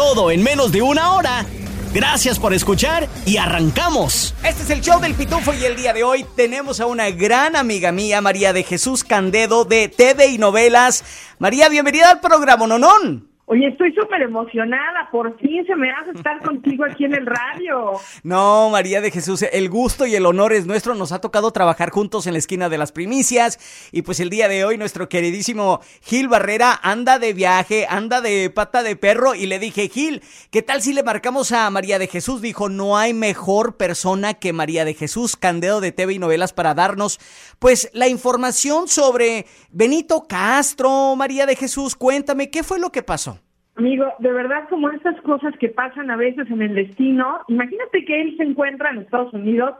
Todo en menos de una hora. Gracias por escuchar y arrancamos. Este es el show del Pitufo y el día de hoy tenemos a una gran amiga mía, María de Jesús Candedo de TV y Novelas. María, bienvenida al programa Nonón. Oye, estoy súper emocionada, por fin se me hace estar contigo aquí en el radio. No, María de Jesús, el gusto y el honor es nuestro, nos ha tocado trabajar juntos en la esquina de las primicias y pues el día de hoy nuestro queridísimo Gil Barrera anda de viaje, anda de pata de perro y le dije, Gil, ¿qué tal si le marcamos a María de Jesús? Dijo, no hay mejor persona que María de Jesús Candedo de TV y Novelas para darnos pues la información sobre Benito Castro, María de Jesús, cuéntame, ¿qué fue lo que pasó? Amigo, de verdad como estas cosas que pasan a veces en el destino, imagínate que él se encuentra en Estados Unidos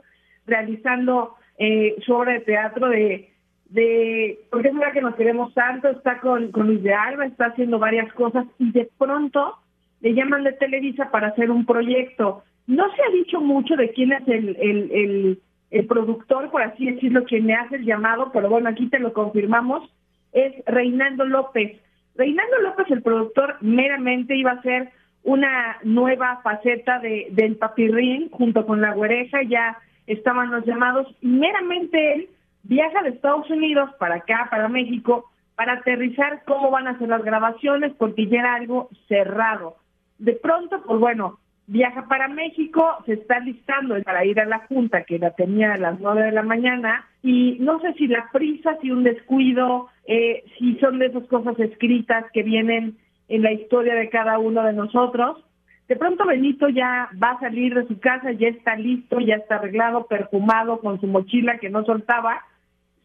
realizando eh, su obra de teatro de, de porque es verdad que nos queremos tanto, está con, Luis de Alba, está haciendo varias cosas y de pronto le llaman de Televisa para hacer un proyecto. No se ha dicho mucho de quién es el, el, el, el productor, por así decirlo, quien me hace el llamado, pero bueno, aquí te lo confirmamos, es Reinaldo López Reinaldo López, el productor, meramente iba a ser una nueva faceta de, del papirrín junto con la güereja, ya estaban los llamados, meramente él viaja de Estados Unidos para acá, para México, para aterrizar cómo van a ser las grabaciones, porque ya era algo cerrado. De pronto, pues bueno, viaja para México, se está listando para ir a la junta que la tenía a las nueve de la mañana, y no sé si la prisa, si un descuido, eh, si son de esas cosas escritas que vienen en la historia de cada uno de nosotros. De pronto Benito ya va a salir de su casa, ya está listo, ya está arreglado, perfumado, con su mochila que no soltaba.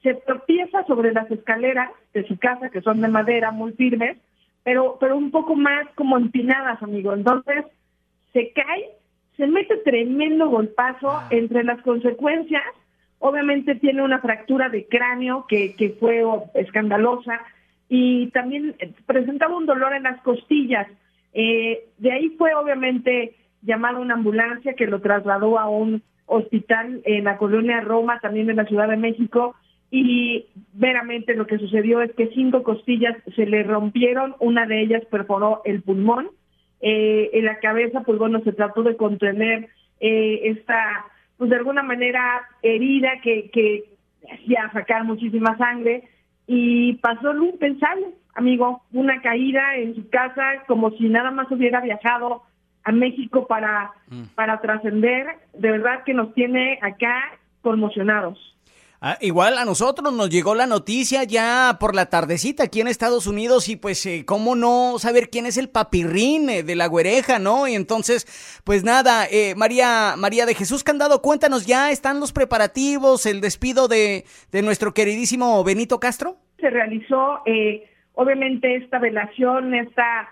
Se tropieza sobre las escaleras de su casa, que son de madera, muy firmes, pero, pero un poco más como empinadas, amigo. Entonces se cae, se mete tremendo golpazo ah. entre las consecuencias Obviamente tiene una fractura de cráneo que, que fue escandalosa y también eh, presentaba un dolor en las costillas. Eh, de ahí fue obviamente llamada una ambulancia que lo trasladó a un hospital en la colonia Roma, también en la Ciudad de México, y veramente lo que sucedió es que cinco costillas se le rompieron, una de ellas perforó el pulmón, eh, en la cabeza, pues bueno, se trató de contener eh, esta pues de alguna manera herida que, que hacía sacar muchísima sangre y pasó lo impensable, amigo, una caída en su casa como si nada más hubiera viajado a México para, mm. para trascender, de verdad que nos tiene acá conmocionados. Ah, igual a nosotros nos llegó la noticia ya por la tardecita aquí en Estados Unidos y pues eh, cómo no saber quién es el papirrín eh, de la güereja, ¿no? Y entonces, pues nada, eh, María, María de Jesús Candado, cuéntanos, ¿ya están los preparativos, el despido de, de nuestro queridísimo Benito Castro? Se realizó, obviamente, esta velación, esta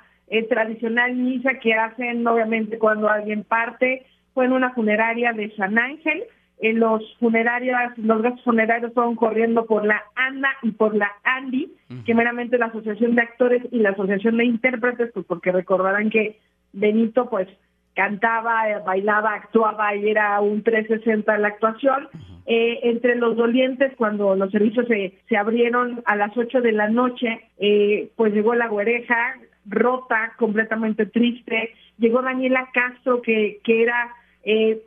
tradicional misa que hacen, obviamente, cuando alguien parte, fue en una funeraria de San Ángel, en los funerarios, los gastos funerarios fueron corriendo por la ANA y por la ANDI, que meramente la Asociación de Actores y la Asociación de Intérpretes, pues porque recordarán que Benito pues cantaba, eh, bailaba, actuaba y era un 360 en la actuación. Eh, entre los dolientes, cuando los servicios se, se abrieron a las 8 de la noche, eh, pues llegó la güereja rota, completamente triste. Llegó Daniela Castro, que, que era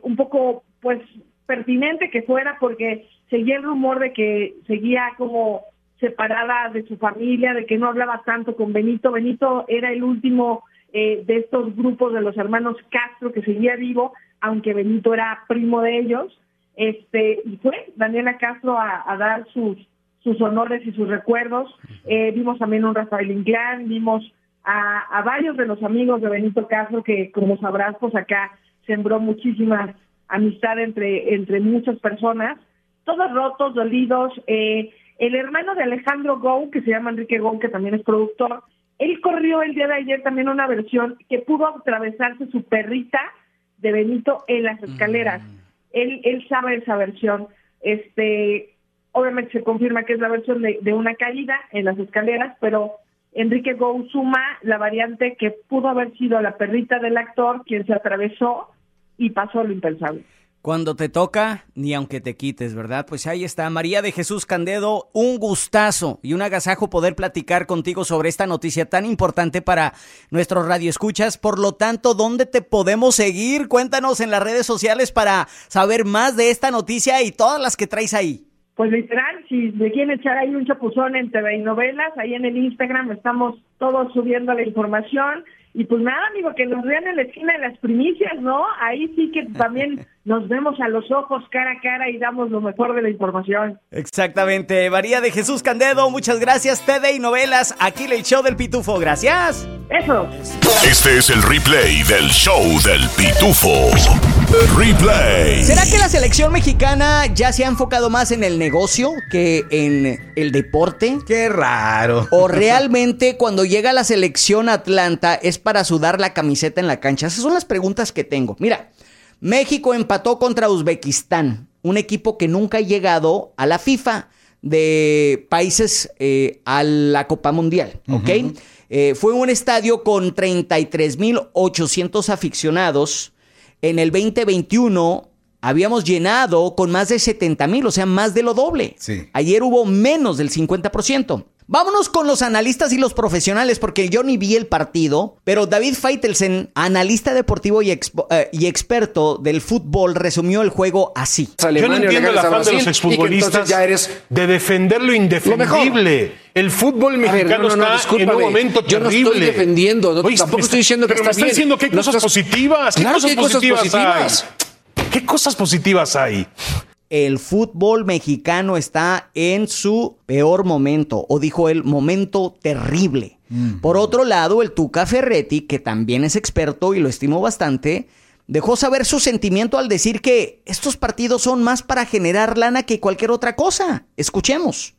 un poco pues pertinente que fuera porque seguía el rumor de que seguía como separada de su familia, de que no hablaba tanto con Benito. Benito era el último eh, de estos grupos de los hermanos Castro que seguía vivo, aunque Benito era primo de ellos. Este, y fue Daniela Castro a, dar sus, sus honores y sus recuerdos. Eh, vimos también un Rafael Inclán, vimos a, a, varios de los amigos de Benito Castro que, como sabrás, pues acá sembró muchísimas amistad entre, entre muchas personas, todos rotos, dolidos. Eh, el hermano de Alejandro Gou, que se llama Enrique Gou, que también es productor, él corrió el día de ayer también una versión que pudo atravesarse su perrita de Benito en las escaleras. Mm. Él, él sabe esa versión. Este, obviamente se confirma que es la versión de, de una caída en las escaleras, pero Enrique Gou suma la variante que pudo haber sido la perrita del actor quien se atravesó y pasó lo impensable. Cuando te toca, ni aunque te quites, ¿verdad? Pues ahí está, María de Jesús Candedo, un gustazo y un agasajo poder platicar contigo sobre esta noticia tan importante para nuestros radioescuchas. Por lo tanto, ¿dónde te podemos seguir? Cuéntanos en las redes sociales para saber más de esta noticia y todas las que traes ahí. Pues literal, si me quieren echar ahí un chapuzón en TV y novelas, ahí en el Instagram estamos todos subiendo la información y pues nada, amigo, que nos vean en la esquina de las primicias, ¿no? Ahí sí que también nos vemos a los ojos cara a cara y damos lo mejor de la información. Exactamente. María de Jesús Candedo, muchas gracias. TD y Novelas, aquí el show del Pitufo. Gracias. Eso. Este es el replay del show del Pitufo. Replay. ¿Será que la selección mexicana ya se ha enfocado más en el negocio que en el deporte? Qué raro. ¿O realmente cuando llega la selección Atlanta es para sudar la camiseta en la cancha? Esas son las preguntas que tengo. Mira, México empató contra Uzbekistán, un equipo que nunca ha llegado a la FIFA de países eh, a la Copa Mundial, ¿ok? Eh, fue un estadio con 33.800 aficionados. En el 2021 habíamos llenado con más de 70.000, o sea, más de lo doble. Ayer hubo menos del 50%. Vámonos con los analistas y los profesionales, porque yo ni vi el partido, pero David Feitelsen, analista deportivo y, eh, y experto del fútbol, resumió el juego así. Yo no entiendo el afán de los exfutbolistas ya eres de defender lo indefendible. el fútbol mexicano está en un momento terrible. Yo no estoy defendiendo, tampoco estoy diciendo que pero está me está diciendo que hay cosas positivas. ¿Qué cosas, positivas hay? ¿Qué cosas positivas hay? El fútbol mexicano está en su peor momento, o dijo él, momento terrible. Mm. Por otro lado, el Tuca Ferretti, que también es experto y lo estimo bastante, dejó saber su sentimiento al decir que estos partidos son más para generar lana que cualquier otra cosa. Escuchemos.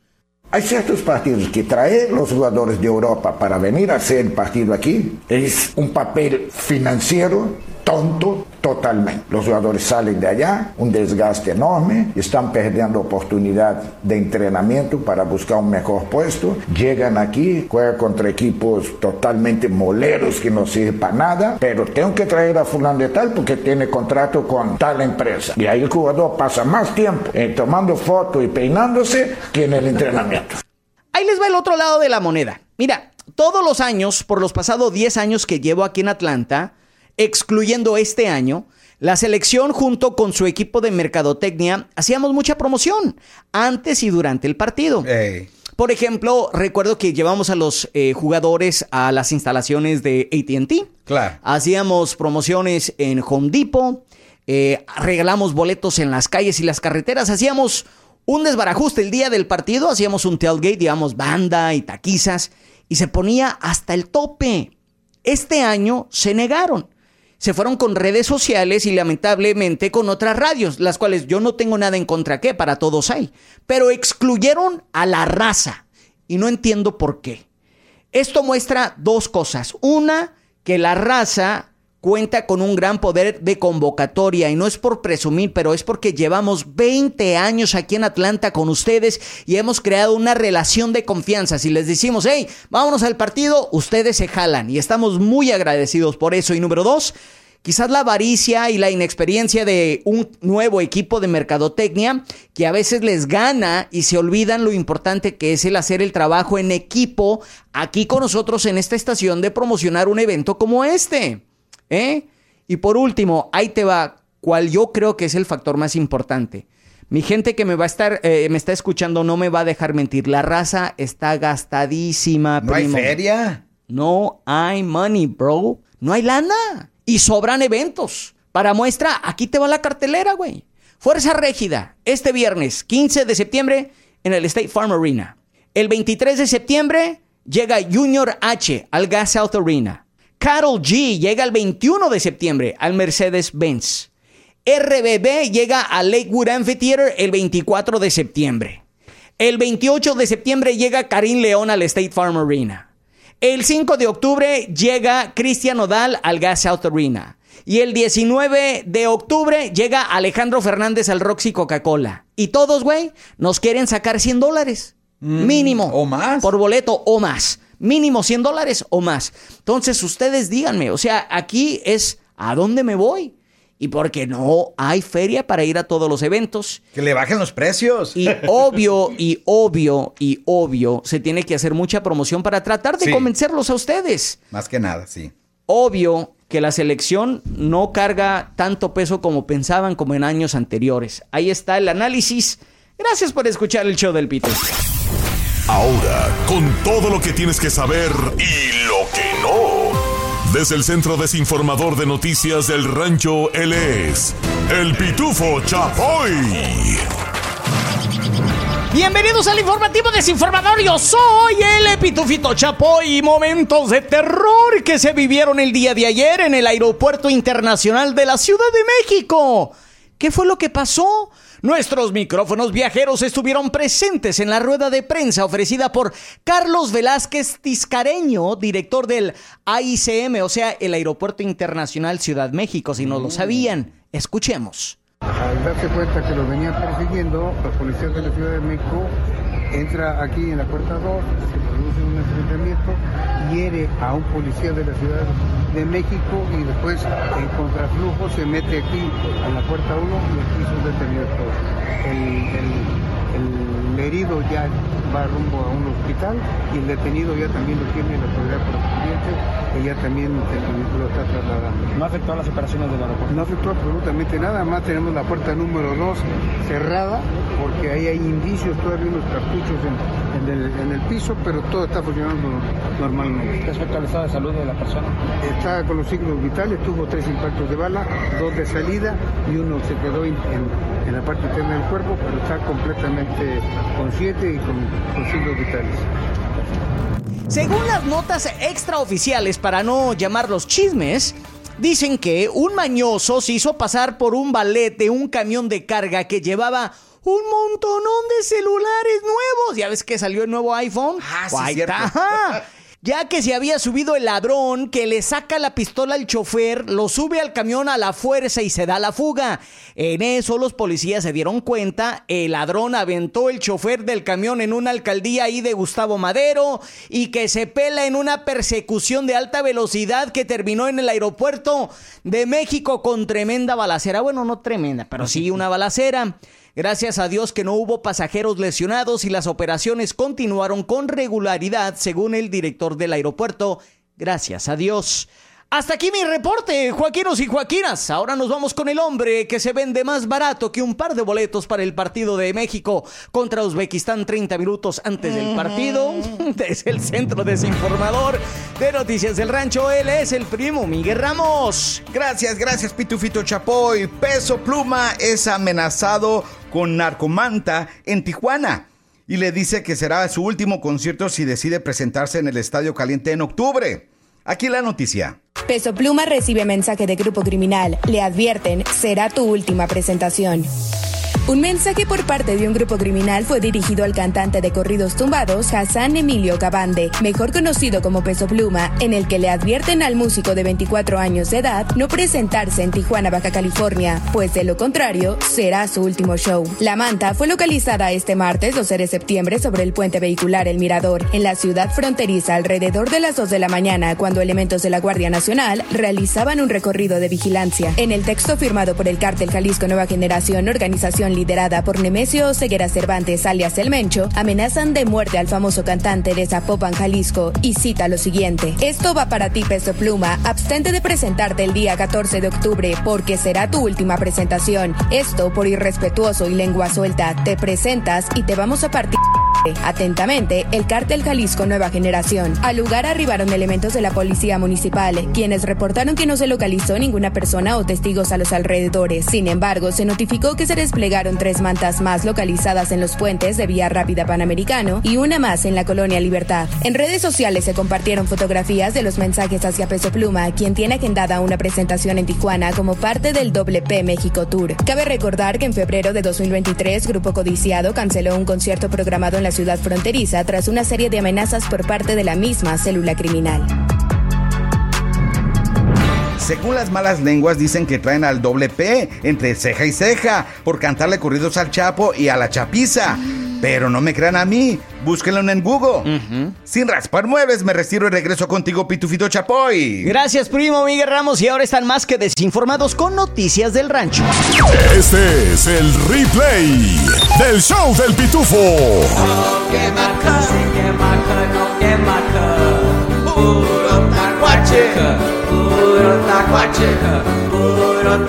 Hay ciertos partidos que traer los jugadores de Europa para venir a hacer el partido aquí es un papel financiero tonto totalmente. Los jugadores salen de allá, un desgaste enorme, están perdiendo oportunidad de entrenamiento para buscar un mejor puesto, llegan aquí, juegan contra equipos totalmente moleros que no sirven para nada, pero tengo que traer a fulano de tal porque tiene contrato con tal empresa. Y ahí el jugador pasa más tiempo eh, tomando fotos y peinándose que en el entrenamiento. Ahí les va el otro lado de la moneda. Mira, todos los años, por los pasados 10 años que llevo aquí en Atlanta, excluyendo este año, la selección junto con su equipo de mercadotecnia hacíamos mucha promoción antes y durante el partido. Por ejemplo, recuerdo que llevamos a los eh, jugadores a las instalaciones de ATT. Claro. Hacíamos promociones en Home Depot, eh, regalamos boletos en las calles y las carreteras, hacíamos un desbarajuste el día del partido, hacíamos un tailgate, digamos, banda y taquizas, y se ponía hasta el tope. Este año se negaron se fueron con redes sociales y lamentablemente con otras radios, las cuales yo no tengo nada en contra que para todos hay, pero excluyeron a la raza y no entiendo por qué. Esto muestra dos cosas. Una, que la raza cuenta con un gran poder de convocatoria y no es por presumir, pero es porque llevamos 20 años aquí en Atlanta con ustedes y hemos creado una relación de confianza. Si les decimos, hey, vámonos al partido, ustedes se jalan y estamos muy agradecidos por eso. Y número dos, quizás la avaricia y la inexperiencia de un nuevo equipo de mercadotecnia que a veces les gana y se olvidan lo importante que es el hacer el trabajo en equipo aquí con nosotros en esta estación de promocionar un evento como este. ¿Eh? Y por último, ahí te va, cual yo creo que es el factor más importante. Mi gente que me va a estar, eh, me está escuchando no me va a dejar mentir. La raza está gastadísima. ¿No hay feria? No hay money, bro. No hay lana. Y sobran eventos. Para muestra, aquí te va la cartelera, güey. Fuerza Régida, este viernes 15 de septiembre en el State Farm Arena. El 23 de septiembre llega Junior H al Gas South Arena. Carol G llega el 21 de septiembre al Mercedes-Benz. RBB llega al Lakewood Amphitheater el 24 de septiembre. El 28 de septiembre llega Karim León al State Farm Arena. El 5 de octubre llega Cristian Odal al Gas South Arena. Y el 19 de octubre llega Alejandro Fernández al Roxy Coca-Cola. Y todos, güey, nos quieren sacar 100 dólares. Mm, mínimo. O más. Por boleto o más. Mínimo 100 dólares o más. Entonces, ustedes díganme, o sea, aquí es ¿a dónde me voy? y porque no hay feria para ir a todos los eventos. Que le bajen los precios. Y obvio, y obvio, y obvio, se tiene que hacer mucha promoción para tratar de convencerlos a ustedes. Más que nada, sí. Obvio que la selección no carga tanto peso como pensaban como en años anteriores. Ahí está el análisis. Gracias por escuchar el show del Pito. Ahora, con todo lo que tienes que saber y lo que no. Desde el Centro Desinformador de Noticias del Rancho, él es el Pitufo Chapoy. Bienvenidos al informativo desinformador. Yo soy el Pitufito Chapoy. Momentos de terror que se vivieron el día de ayer en el Aeropuerto Internacional de la Ciudad de México. ¿Qué fue lo que pasó? Nuestros micrófonos viajeros estuvieron presentes en la rueda de prensa ofrecida por Carlos Velázquez Tiscareño, director del AICM, o sea, el Aeropuerto Internacional Ciudad México, si no lo sabían. Escuchemos. Al darse cuenta que lo venían persiguiendo, los policías de la Ciudad de México entra aquí en la puerta 2, se produce un enfrentamiento, hiere a un policía de la Ciudad de México y después en contraflujo se mete aquí a la puerta 1 y aquí son detenidos ya va rumbo a un hospital y el detenido ya también lo tiene la autoridad correspondiente ya también lo está trasladando. ¿No afectó a las operaciones del aeropuerto? No afectó absolutamente nada, más tenemos la puerta número 2 cerrada porque ahí hay indicios, todavía unos cartuchos en, el, en el piso, pero todo está funcionando normalmente. Respecto al estado de salud de la persona. Está con los signos vitales, tuvo tres impactos de bala, dos de salida y uno se quedó en, en la parte interna del cuerpo, pero está completamente consciente y con, con signos vitales. Según las notas extraoficiales, para no llamarlos chismes, dicen que un mañoso se hizo pasar por un ballet de un camión de carga que llevaba un montonón de celulares nuevos. Ya ves que salió el nuevo iPhone. Ah, sí, ya que se había subido el ladrón que le saca la pistola al chofer, lo sube al camión a la fuerza y se da la fuga. En eso los policías se dieron cuenta, el ladrón aventó el chofer del camión en una alcaldía ahí de Gustavo Madero y que se pela en una persecución de alta velocidad que terminó en el aeropuerto de México con tremenda balacera. Bueno, no tremenda, pero sí una balacera. Gracias a Dios que no hubo pasajeros lesionados y las operaciones continuaron con regularidad, según el director del aeropuerto. Gracias a Dios. Hasta aquí mi reporte, Joaquinos y Joaquinas. Ahora nos vamos con el hombre que se vende más barato que un par de boletos para el partido de México contra Uzbekistán 30 minutos antes del partido. Desde el centro desinformador de Noticias del Rancho, él es el primo Miguel Ramos. Gracias, gracias Pitufito Chapoy. Peso Pluma es amenazado con Narcomanta en Tijuana y le dice que será su último concierto si decide presentarse en el Estadio Caliente en octubre. Aquí la noticia. Peso Pluma recibe mensaje de grupo criminal. Le advierten, será tu última presentación. Un mensaje por parte de un grupo criminal fue dirigido al cantante de corridos tumbados Hassan Emilio Cabande, mejor conocido como Peso Pluma, en el que le advierten al músico de 24 años de edad no presentarse en Tijuana, Baja California, pues de lo contrario será su último show. La manta fue localizada este martes 12 de septiembre sobre el puente vehicular El Mirador, en la ciudad fronteriza alrededor de las 2 de la mañana, cuando elementos de la Guardia Nacional realizaban un recorrido de vigilancia. En el texto firmado por el cártel Jalisco Nueva Generación, organización liderada por Nemesio Ceguera Cervantes alias El Mencho, amenazan de muerte al famoso cantante de Zapopan, Jalisco, y cita lo siguiente. Esto va para ti, Peso Pluma. Abstente de presentarte el día 14 de octubre porque será tu última presentación. Esto por irrespetuoso y lengua suelta. Te presentas y te vamos a partir. Atentamente, el cártel Jalisco Nueva Generación. Al lugar arribaron elementos de la policía municipal, quienes reportaron que no se localizó ninguna persona o testigos a los alrededores. Sin embargo, se notificó que se desplegaron tres mantas más localizadas en los puentes de Vía Rápida Panamericano y una más en la colonia Libertad. En redes sociales se compartieron fotografías de los mensajes hacia Peso Pluma, quien tiene agendada una presentación en Tijuana como parte del WP México Tour. Cabe recordar que en febrero de 2023, Grupo Codiciado canceló un concierto programado en la ciudad fronteriza tras una serie de amenazas por parte de la misma célula criminal. Según las malas lenguas dicen que traen al doble P entre ceja y ceja por cantarle corridos al Chapo y a la Chapiza. Pero no me crean a mí, búsquenlo en Google. Sin raspar muebles, me retiro y regreso contigo, Pitufito Chapoy. Gracias, primo Miguel Ramos. Y ahora están más que desinformados con noticias del rancho. Este es el replay del show del Pitufo. Puro tacuache, puro tacuache, puro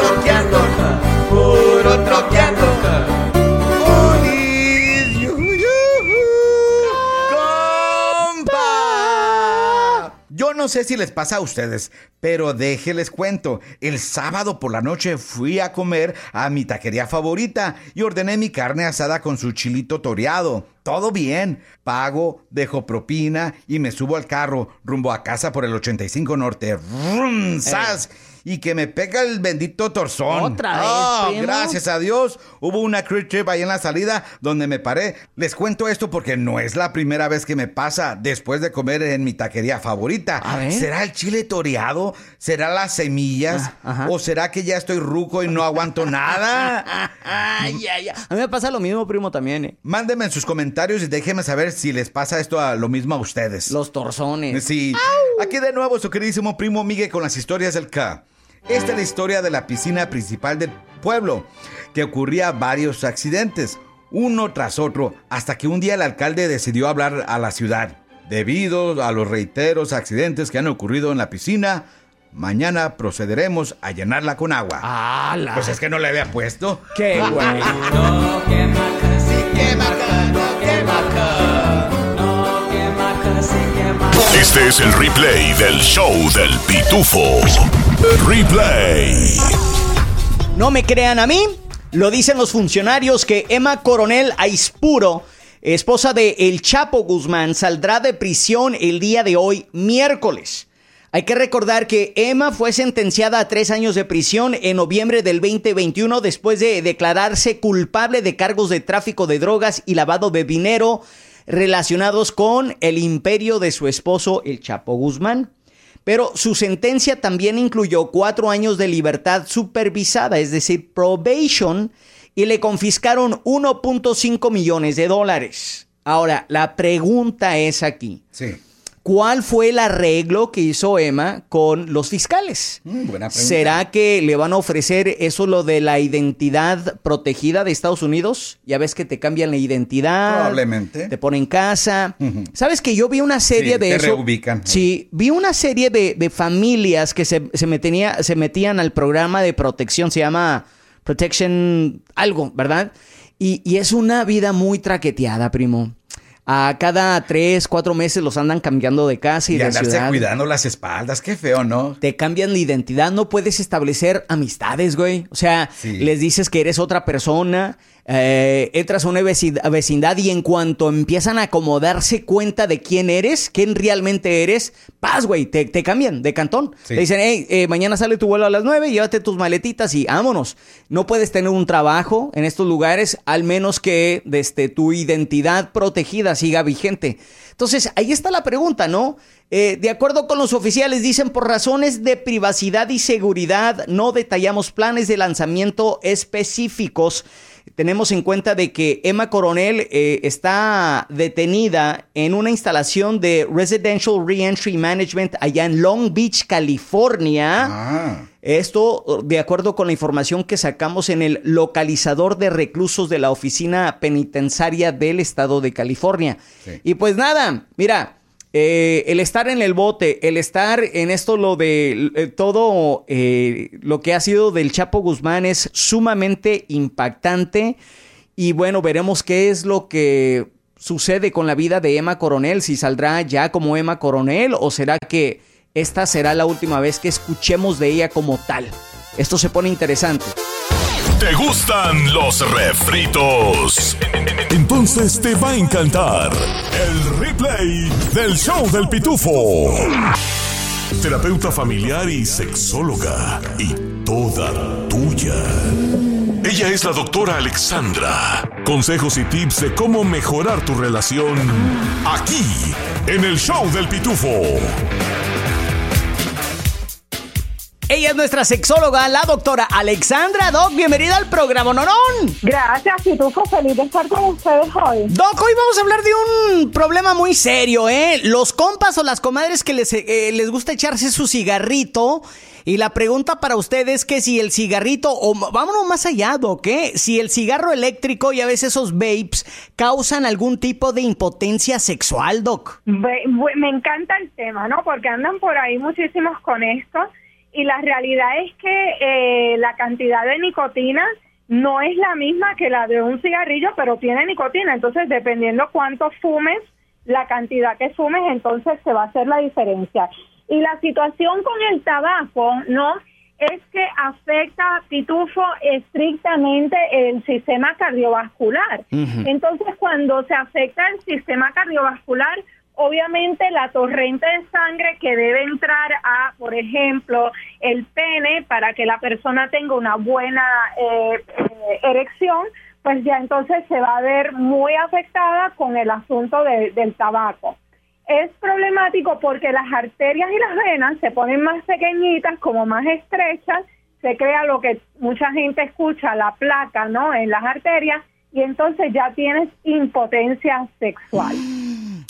no sé si les pasa a ustedes, pero déjenles cuento. El sábado por la noche fui a comer a mi taquería favorita y ordené mi carne asada con su chilito toreado. Todo bien. Pago, dejo propina y me subo al carro rumbo a casa por el 85 Norte. ¡Rum! ¡Sas! Y que me pega el bendito torzón. Otra vez. Oh, gracias a Dios. Hubo una crit trip ahí en la salida donde me paré. Les cuento esto porque no es la primera vez que me pasa después de comer en mi taquería favorita. ¿Será el chile toreado? ¿Será las semillas? Ah, ¿O será que ya estoy ruco y no aguanto nada? ay, ay, A mí me pasa lo mismo, primo, también. ¿eh? Mándenme en sus comentarios y déjenme saber si les pasa esto a lo mismo a ustedes. Los torzones. Sí. Aquí de nuevo su queridísimo primo Miguel con las historias del K. Esta es la historia de la piscina principal del pueblo, que ocurría varios accidentes, uno tras otro, hasta que un día el alcalde decidió hablar a la ciudad. Debido a los reiteros accidentes que han ocurrido en la piscina, mañana procederemos a llenarla con agua. ¡Hala! Pues es que no le había puesto. ¡Qué güey! No, sí no, que maca. Este es el replay del show del pitufo. Replay. No me crean a mí, lo dicen los funcionarios que Emma Coronel Aispuro, esposa de El Chapo Guzmán, saldrá de prisión el día de hoy, miércoles. Hay que recordar que Emma fue sentenciada a tres años de prisión en noviembre del 2021 después de declararse culpable de cargos de tráfico de drogas y lavado de dinero relacionados con el imperio de su esposo, el Chapo Guzmán. Pero su sentencia también incluyó cuatro años de libertad supervisada, es decir, probation, y le confiscaron 1.5 millones de dólares. Ahora, la pregunta es aquí. Sí. ¿Cuál fue el arreglo que hizo Emma con los fiscales? Mm, buena pregunta. ¿Será que le van a ofrecer eso lo de la identidad protegida de Estados Unidos? Ya ves que te cambian la identidad. Probablemente. Te ponen casa. ¿Sabes que yo vi una serie Sí, de te eso? reubican. Sí, vi una serie de, de familias que se, se, metenía- se metían al programa de protección. Se llama Protection algo, ¿verdad? Y, y es una vida muy traqueteada, primo. A cada tres, cuatro meses los andan cambiando de casa y, Y de andarse ciudad. cuidando las espaldas, qué feo, ¿no? Te cambian de identidad, no puedes establecer amistades, güey. O sea, Sí. les dices que eres otra persona, eh, entras a una vecindad, y en cuanto empiezan a como darse cuenta de quién eres, quién realmente eres, paz, güey, te, te cambian de cantón. Sí. Te dicen, hey, eh, mañana sale tu vuelo a las nueve, llévate tus maletitas y vámonos. No puedes tener un trabajo en estos lugares, al menos que desde tu identidad protegida siga vigente. Entonces, ahí está la pregunta, ¿no? Eh, de acuerdo con los oficiales, dicen por razones de privacidad y seguridad, no detallamos planes de lanzamiento específicos. Tenemos en cuenta de que Emma Coronel eh, está detenida en una instalación de Residential Reentry Management allá en Long Beach, California. Ah. Esto de acuerdo con la información que sacamos en el localizador de reclusos de la oficina penitenciaria del estado de California. Sí. Y pues nada, mira, eh, el estar en el bote, el estar en esto, lo de eh, todo eh, lo que ha sido del Chapo Guzmán es sumamente impactante. Y bueno, veremos qué es lo que sucede con la vida de Emma Coronel, si saldrá ya como Emma Coronel o será que esta será la última vez que escuchemos de ella como tal. Esto se pone interesante. ¿Te gustan los refritos? Entonces te va a encantar el replay del show del pitufo. Terapeuta familiar y sexóloga y toda tuya. Ella es la doctora Alexandra. Consejos y tips de cómo mejorar tu relación aquí, en el show del pitufo. Ella es nuestra sexóloga, la doctora Alexandra Doc. Bienvenida al programa Nonón. Gracias, Pitufo. Feliz de estar con ustedes hoy. Doc, hoy vamos a hablar de un problema muy serio, ¿eh? Los compas o las comadres que les, eh, les gusta echarse su cigarrito. Y la pregunta para ustedes es que si el cigarrito, o vámonos más allá, Doc, ¿eh? Si el cigarro eléctrico y a veces esos vapes causan algún tipo de impotencia sexual, Doc. Me encanta el tema, ¿no? Porque andan por ahí muchísimos con esto. Y la realidad es que eh, la cantidad de nicotina no es la misma que la de un cigarrillo, pero tiene nicotina. Entonces, dependiendo cuánto fumes, la cantidad que fumes, entonces se va a hacer la diferencia. Y la situación con el tabaco, ¿no? Es que afecta, pitufo, estrictamente el sistema cardiovascular. Entonces, cuando se afecta el sistema cardiovascular, obviamente la torrente de sangre que debe entrar a, por ejemplo, el pene para que la persona tenga una buena eh, erección, pues ya entonces se va a ver muy afectada con el asunto de- del tabaco. Es problemático porque las arterias y las venas se ponen más pequeñitas, como más estrechas, se crea lo que mucha gente escucha, la placa, ¿no? En las arterias, y entonces ya tienes impotencia sexual.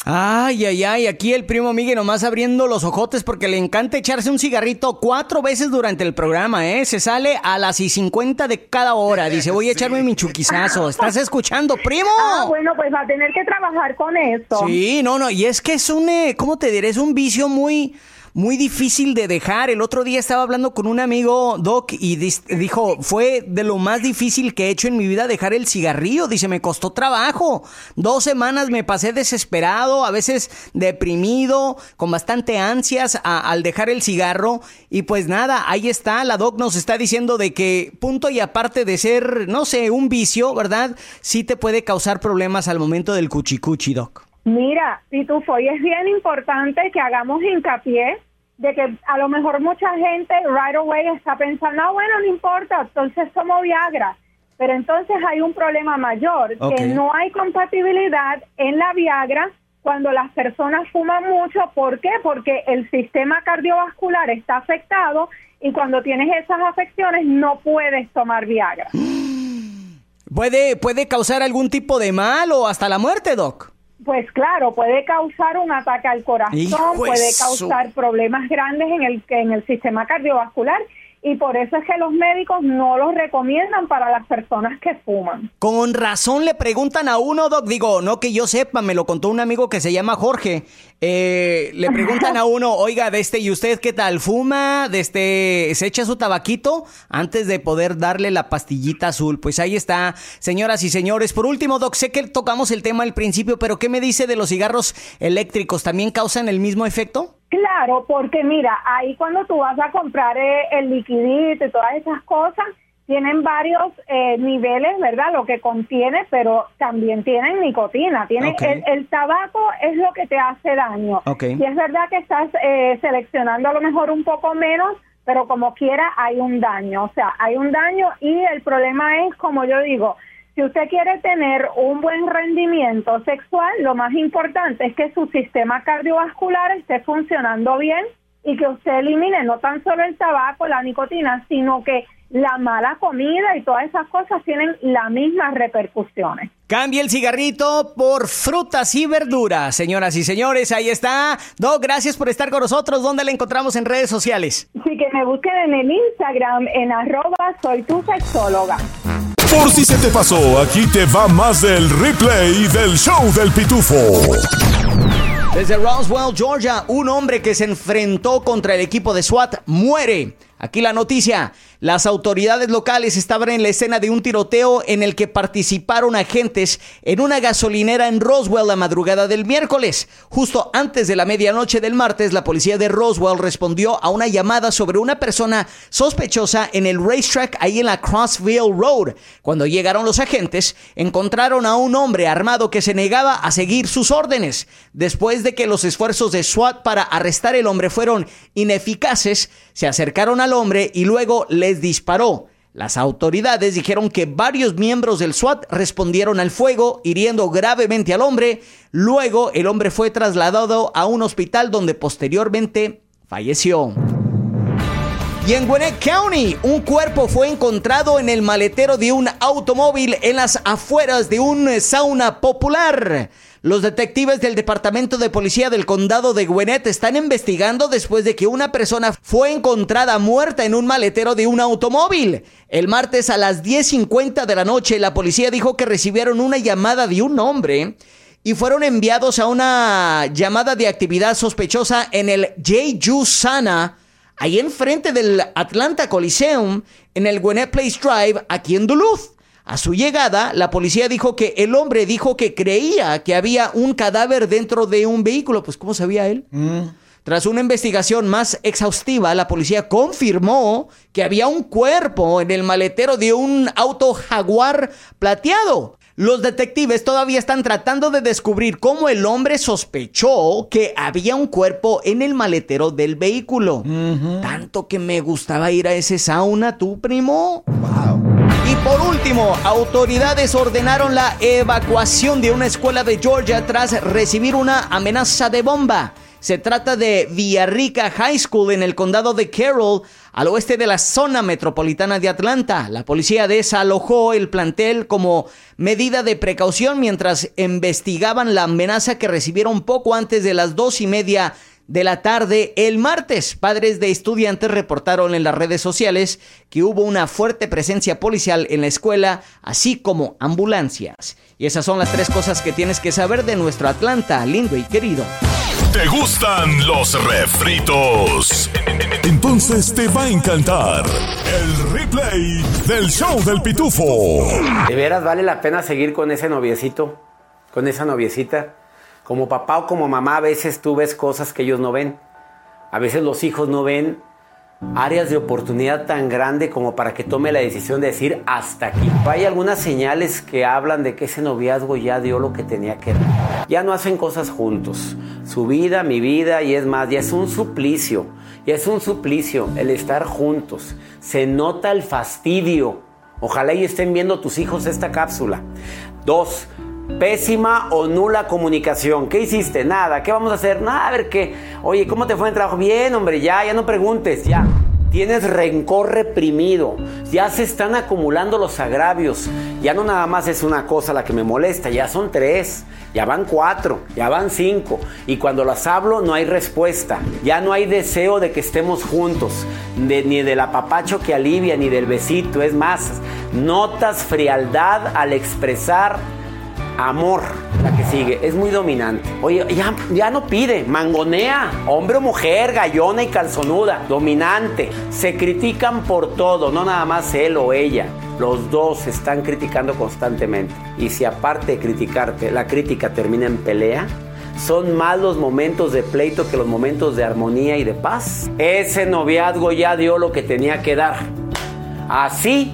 Ay, ay, ay, aquí el primo Miguel nomás abriendo los ojotes porque le encanta echarse un cigarrito cuatro veces durante el programa, ¿eh? Se sale a las y 50 de cada hora. Dice, voy a echarme mi chuquizazo. ¿Estás escuchando, primo? Ah, bueno, pues va a tener que trabajar con eso. Sí, no, no, y es que es un, eh, ¿cómo te diré? Es un vicio muy, muy difícil de dejar. El otro día estaba hablando con un amigo, Doc, y dijo, fue de lo más difícil que he hecho en mi vida dejar el cigarrillo. Dice, me costó trabajo. Dos semanas me pasé desesperado, a veces deprimido, con bastante ansias al dejar el cigarro. Y pues nada, ahí está, la Doc nos está diciendo de que punto y aparte de ser, no sé, un vicio, ¿verdad? Sí te puede causar problemas al momento del cuchicuchi, Doc. Mira, Pitufo, y es bien importante que hagamos hincapié de que a lo mejor mucha gente right away está pensando, ah, bueno, no importa, entonces tomo Viagra. Pero entonces hay un problema mayor, que no hay compatibilidad en la Viagra cuando las personas fuman mucho. ¿Por qué? Porque el sistema cardiovascular está afectado y cuando tienes esas afecciones no puedes tomar Viagra. ¿Puede, ¿Puede causar algún tipo de mal o hasta la muerte, Doc? Pues claro, puede causar un ataque al corazón, puede causar problemas grandes en el en el sistema cardiovascular y por eso es que los médicos no los recomiendan para las personas que fuman. Con razón le preguntan a uno, Doc. Digo, no que yo sepa, me lo contó un amigo que se llama Jorge. Eh, le preguntan a uno, oiga, de este, ¿y usted qué tal? ¿Fuma? De este, ¿se echa su tabaquito? Antes de poder darle la pastillita azul. Pues ahí está, señoras y señores. Por último, Doc, sé que tocamos el tema al principio, pero ¿qué me dice de los cigarros eléctricos? ¿También causan el mismo efecto? Claro, porque mira, ahí cuando tú vas a comprar eh, el liquidito y todas esas cosas, tienen varios eh, niveles, ¿verdad? Lo que contiene, pero también tienen nicotina. Tiene Ok. el, el tabaco es lo que te hace daño. Ok. Y es verdad que estás eh, seleccionando a lo mejor un poco menos, pero como quiera hay un daño. O sea, hay un daño y el problema es, como yo digo, si usted quiere tener un buen rendimiento sexual, lo más importante es que su sistema cardiovascular esté funcionando bien y que usted elimine no tan solo el tabaco, la nicotina, sino que la mala comida y todas esas cosas tienen las mismas repercusiones. Cambie el cigarrito por frutas y verduras, señoras y señores. Ahí está. Doc, gracias por estar con nosotros. ¿Dónde la encontramos en redes sociales? Así que me busquen en el Instagram en arroba soy tu sexóloga. Por si se te pasó, aquí te va más del replay del show del pitufo. Desde Roswell, Georgia, un hombre que se enfrentó contra el equipo de SWAT muere. Aquí la noticia. Las autoridades locales estaban en la escena de un tiroteo en el que participaron agentes en una gasolinera en Roswell la madrugada del miércoles. Justo antes de la medianoche del martes, la policía de Roswell respondió a una llamada sobre una persona sospechosa en el racetrack ahí en la Crossville Road. Cuando llegaron los agentes, encontraron a un hombre armado que se negaba a seguir sus órdenes. Después de que los esfuerzos de SWAT para arrestar el hombre fueron ineficaces, se acercaron al hombre y luego les disparó. Las autoridades dijeron que varios miembros del SWAT respondieron al fuego, hiriendo gravemente al hombre. Luego el hombre fue trasladado a un hospital donde posteriormente falleció. Y en Gwinnett County, un cuerpo fue encontrado en el maletero de un automóvil en las afueras de un sauna popular. Los detectives del Departamento de Policía del Condado de Gwinnett están investigando después de que una persona fue encontrada muerta en un maletero de un automóvil. El martes a las 10.50 de la noche, la policía dijo que recibieron una llamada de un hombre y fueron enviados a una llamada de actividad sospechosa en el J. Sana, ahí enfrente del Atlanta Coliseum, en el Gwinnett Place Drive, aquí en Duluth. A su llegada, la policía dijo que el hombre dijo que creía que había un cadáver dentro de un vehículo. Pues, ¿cómo sabía él? Mm. Tras una investigación más exhaustiva, la policía confirmó que había un cuerpo en el maletero de un auto jaguar plateado. Los detectives todavía están tratando de descubrir cómo el hombre sospechó que había un cuerpo en el maletero del vehículo. Tanto que me gustaba ir a ese sauna, tú, primo. Wow. Y por último, autoridades ordenaron la evacuación de una escuela de Georgia tras recibir una amenaza de bomba. Se trata de Villarrica High School en el condado de Carroll, al oeste de la zona metropolitana de Atlanta. La policía desalojó el plantel como medida de precaución mientras investigaban la amenaza que recibieron poco antes de las dos y media de la tarde el martes. Padres de estudiantes reportaron en las redes sociales que hubo una fuerte presencia policial en la escuela, así como ambulancias. Y esas son las tres cosas que tienes que saber de nuestro Atlanta, lindo y querido. ¿Te gustan los refritos? Entonces te va a encantar el replay del show del pitufo. ¿De veras vale la pena seguir con ese noviecito? ¿Con esa noviecita? Como papá o como mamá a veces tú ves cosas que ellos no ven. A veces los hijos no ven áreas de oportunidad tan grande como para que tome la decisión de decir hasta aquí. Hay algunas señales que hablan de que ese noviazgo ya dio lo que tenía que dar. Ya no hacen cosas juntos. Su vida, mi vida y es más, ya es un suplicio. Ya es un suplicio el estar juntos. Se nota el fastidio. Ojalá y estén viendo tus hijos esta cápsula. Dos, Pésima o nula comunicación. ¿Qué hiciste? Nada. ¿Qué vamos a hacer? Nada, a ver qué. Oye, ¿cómo te fue en el trabajo? Bien, hombre, ya, ya no preguntes, ya. Tienes rencor reprimido. Ya se están acumulando los agravios. Ya no nada más es una cosa la que me molesta, ya son tres, ya van cuatro, ya van cinco. Y cuando las hablo no hay respuesta. Ya no hay deseo de que estemos juntos. ni del apapacho que alivia, ni del besito. Es más, notas frialdad al expresar Amor, la que sigue, es muy dominante. Oye, ya, ya no pide, mangonea, hombre o mujer, gallona y calzonuda, dominante. Se critican por todo, no nada más él o ella. Los dos se están criticando constantemente. Y si aparte de criticarte, la crítica termina en pelea, son más los momentos de pleito que los momentos de armonía y de paz. Ese noviazgo ya dio lo que tenía que dar. Así